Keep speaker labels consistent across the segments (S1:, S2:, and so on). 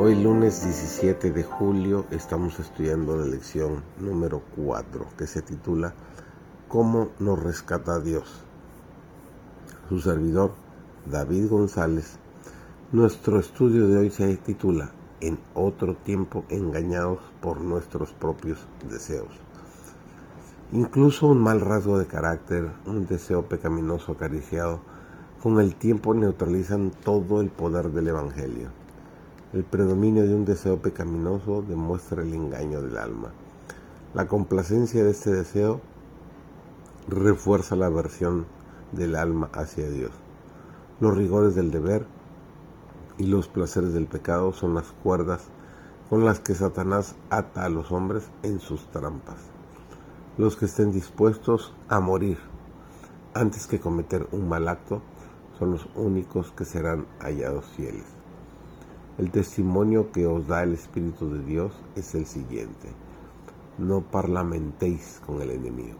S1: Hoy lunes 17 de julio estamos estudiando la lección número 4 que se titula ¿Cómo nos rescata Dios? Su servidor David González. Nuestro estudio de hoy se titula En otro tiempo engañados por nuestros propios deseos. Incluso un mal rasgo de carácter, un deseo pecaminoso acariciado, con el tiempo neutralizan todo el poder del Evangelio el predominio de un deseo pecaminoso demuestra el engaño del alma. La complacencia de este deseo refuerza la aversión del alma hacia Dios. Los rigores del deber y los placeres del pecado son las cuerdas con las que Satanás ata a los hombres en sus trampas. Los que estén dispuestos a morir antes que cometer un mal acto son los únicos que serán hallados fieles. El testimonio que os da el Espíritu de Dios es el siguiente. No parlamentéis con el enemigo.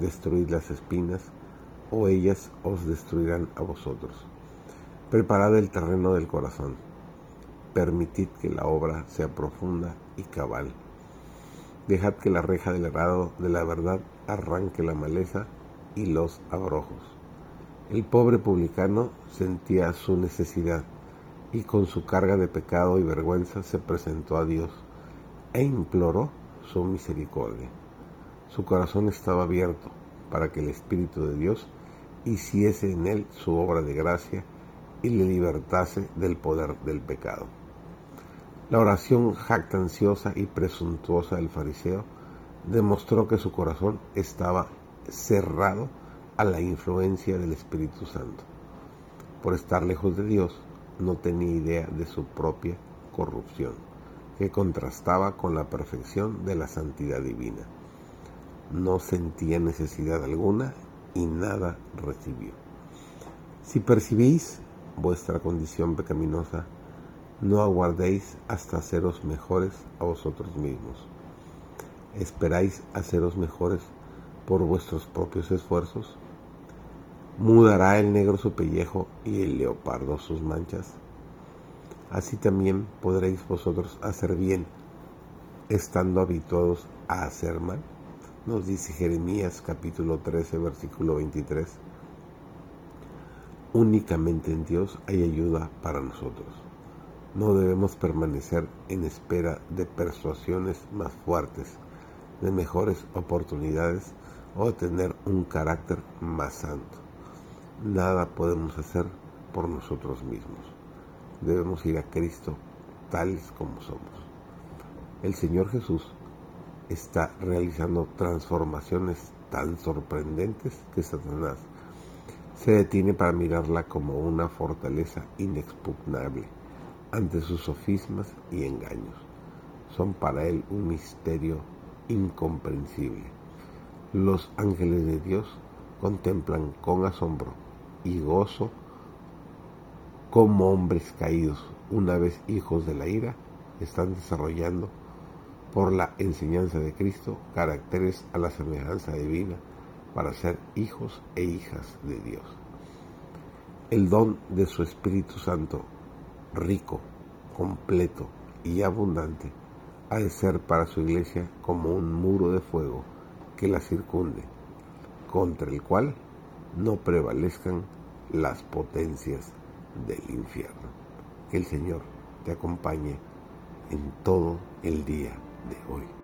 S1: Destruid las espinas, o ellas os destruirán a vosotros. Preparad el terreno del corazón. Permitid que la obra sea profunda y cabal. Dejad que la reja del arado de la verdad arranque la maleza y los abrojos. El pobre publicano sentía su necesidad y con su carga de pecado y vergüenza se presentó a Dios e imploró su misericordia. Su corazón estaba abierto para que el Espíritu de Dios hiciese en él su obra de gracia y le libertase del poder del pecado. La oración jactanciosa y presuntuosa del fariseo demostró que su corazón estaba cerrado a la influencia del Espíritu Santo. Por estar lejos de Dios, no tenía idea de su propia corrupción, que contrastaba con la perfección de la santidad divina. No sentía necesidad alguna y nada recibió. Si percibís vuestra condición pecaminosa, no aguardéis hasta haceros mejores a vosotros mismos. ¿Esperáis haceros mejores por vuestros propios esfuerzos? Mudará el negro su pellejo y el leopardo sus manchas. Así también podréis vosotros hacer bien, estando habituados a hacer mal. Nos dice Jeremías capítulo 13, versículo 23. Únicamente en Dios hay ayuda para nosotros. No debemos permanecer en espera de persuasiones más fuertes, de mejores oportunidades o de tener un carácter más santo nada podemos hacer por nosotros mismos. Debemos ir a Cristo tales como somos. El Señor Jesús está realizando transformaciones tan sorprendentes que Satanás se detiene para mirarla como una fortaleza inexpugnable ante sus sofismas y engaños. Son para él un misterio incomprensible. Los ángeles de Dios contemplan con asombro y gozo como hombres caídos, una vez hijos de la ira, están desarrollando por la enseñanza de Cristo caracteres a la semejanza divina para ser hijos e hijas de Dios. El don de su Espíritu Santo, rico, completo y abundante, ha de ser para su iglesia como un muro de fuego que la circunde, contra el cual no prevalezcan las potencias del infierno. Que el Señor te acompañe en todo el día de hoy.